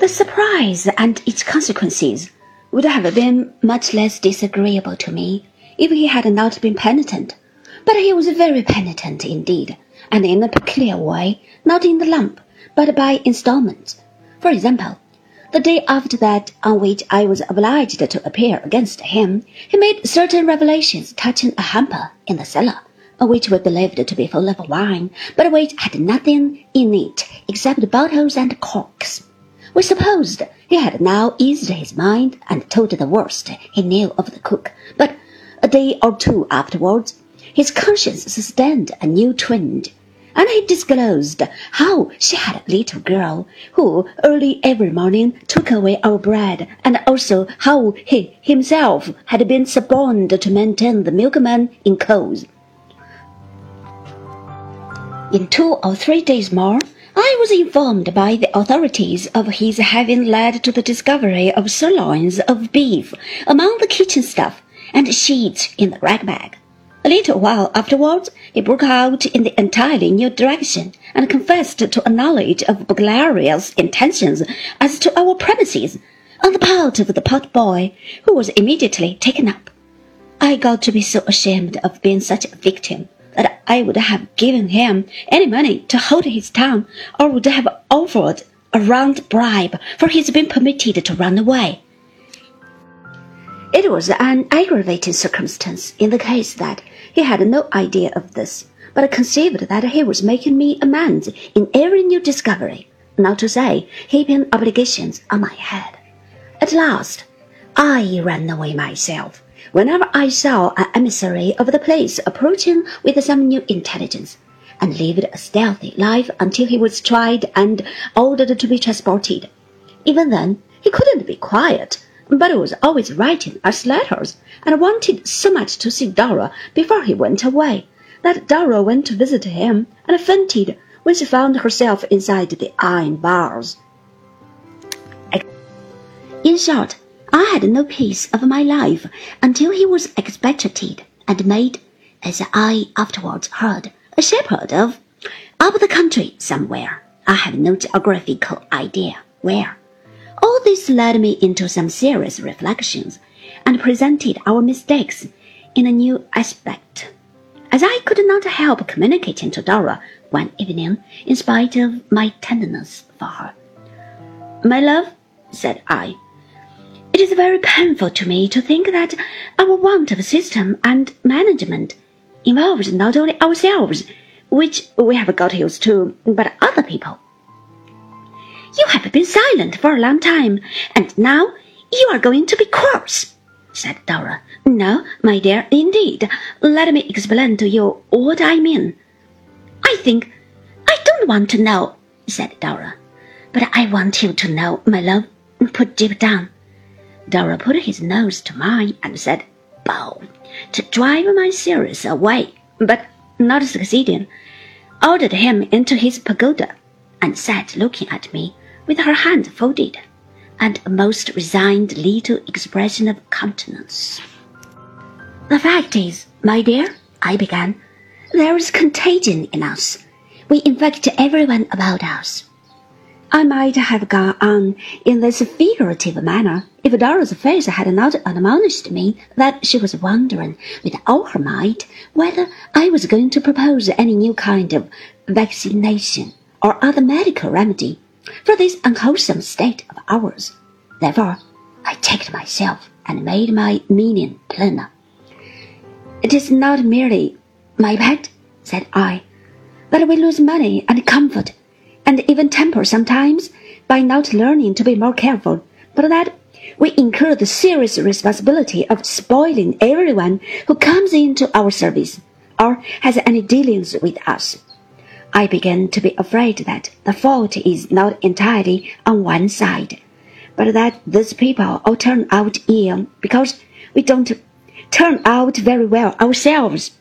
The surprise and its consequences would have been much less disagreeable to me if he had not been penitent. But he was very penitent indeed, and in a peculiar way, not in the lump, but by instalments. For example, the day after that on which I was obliged to appear against him, he made certain revelations touching a hamper in the cellar, which we believed to be full of wine, but which had nothing in it except bottles and corks. We supposed he had now eased his mind and told the worst he knew of the cook, but a day or two afterwards, his conscience sustained a new twinge and he disclosed how she had a little girl who early every morning took away our bread, and also how he himself had been suborned to maintain the milkman in coals. In two or three days more, Was informed by the authorities of his having led to the discovery of sirloins of beef among the kitchen stuff and sheets in the rag bag. A little while afterwards, he broke out in the entirely new direction and confessed to a knowledge of burglarious intentions as to our premises on the part of the pot boy, who was immediately taken up. I got to be so ashamed of being such a victim I would have given him any money to hold his tongue, or would have offered a round bribe for his being permitted to run away. It was an aggravating circumstance in the case that he had no idea of this, but conceived that he was making me amends in every new discovery, not to say heaping obligations on my head. At last, I ran away myself whenever I saw an emissary of the place approaching with some new intelligence, and lived a stealthy life until he was tried and ordered to be transported. Even then, he couldn't be quiet, but was always writing us letters and wanted so much to see Dora before he went away that Dora went to visit him and fainted when she found herself inside the iron bars. In short, I had no peace of my life until he was expatriated and made, as I afterwards heard, a shepherd of up the country somewhere. I have no geographical idea where. All this led me into some serious reflections and presented our mistakes in a new aspect. As I could not help communicating to Dora one evening, in spite of my tenderness for her. My love, said I, it is very painful to me to think that our want of system and management involves not only ourselves, which we have got used to, but other people. You have been silent for a long time, and now you are going to be cross said Dora. No, my dear, indeed. Let me explain to you what I mean. I think I don't want to know, said Dora. But I want you to know, my love. Put Jip down. Dora put his nose to mine and said, Bow, to drive my serious away, but not succeeding, ordered him into his pagoda, and sat looking at me with her hands folded and a most resigned little expression of countenance. The fact is, my dear, I began, there is contagion in us. We infect everyone about us. I might have gone on in this figurative manner if Dora's face had not admonished me that she was wondering with all her might whether I was going to propose any new kind of vaccination or other medical remedy for this unwholesome state of ours. Therefore, I checked myself and made my meaning plainer. It is not merely, my pet, said I, that we lose money and comfort, and even temper sometimes by not learning to be more careful, but that we incur the serious responsibility of spoiling everyone who comes into our service or has any dealings with us. I begin to be afraid that the fault is not entirely on one side, but that these people all turn out ill because we don't turn out very well ourselves.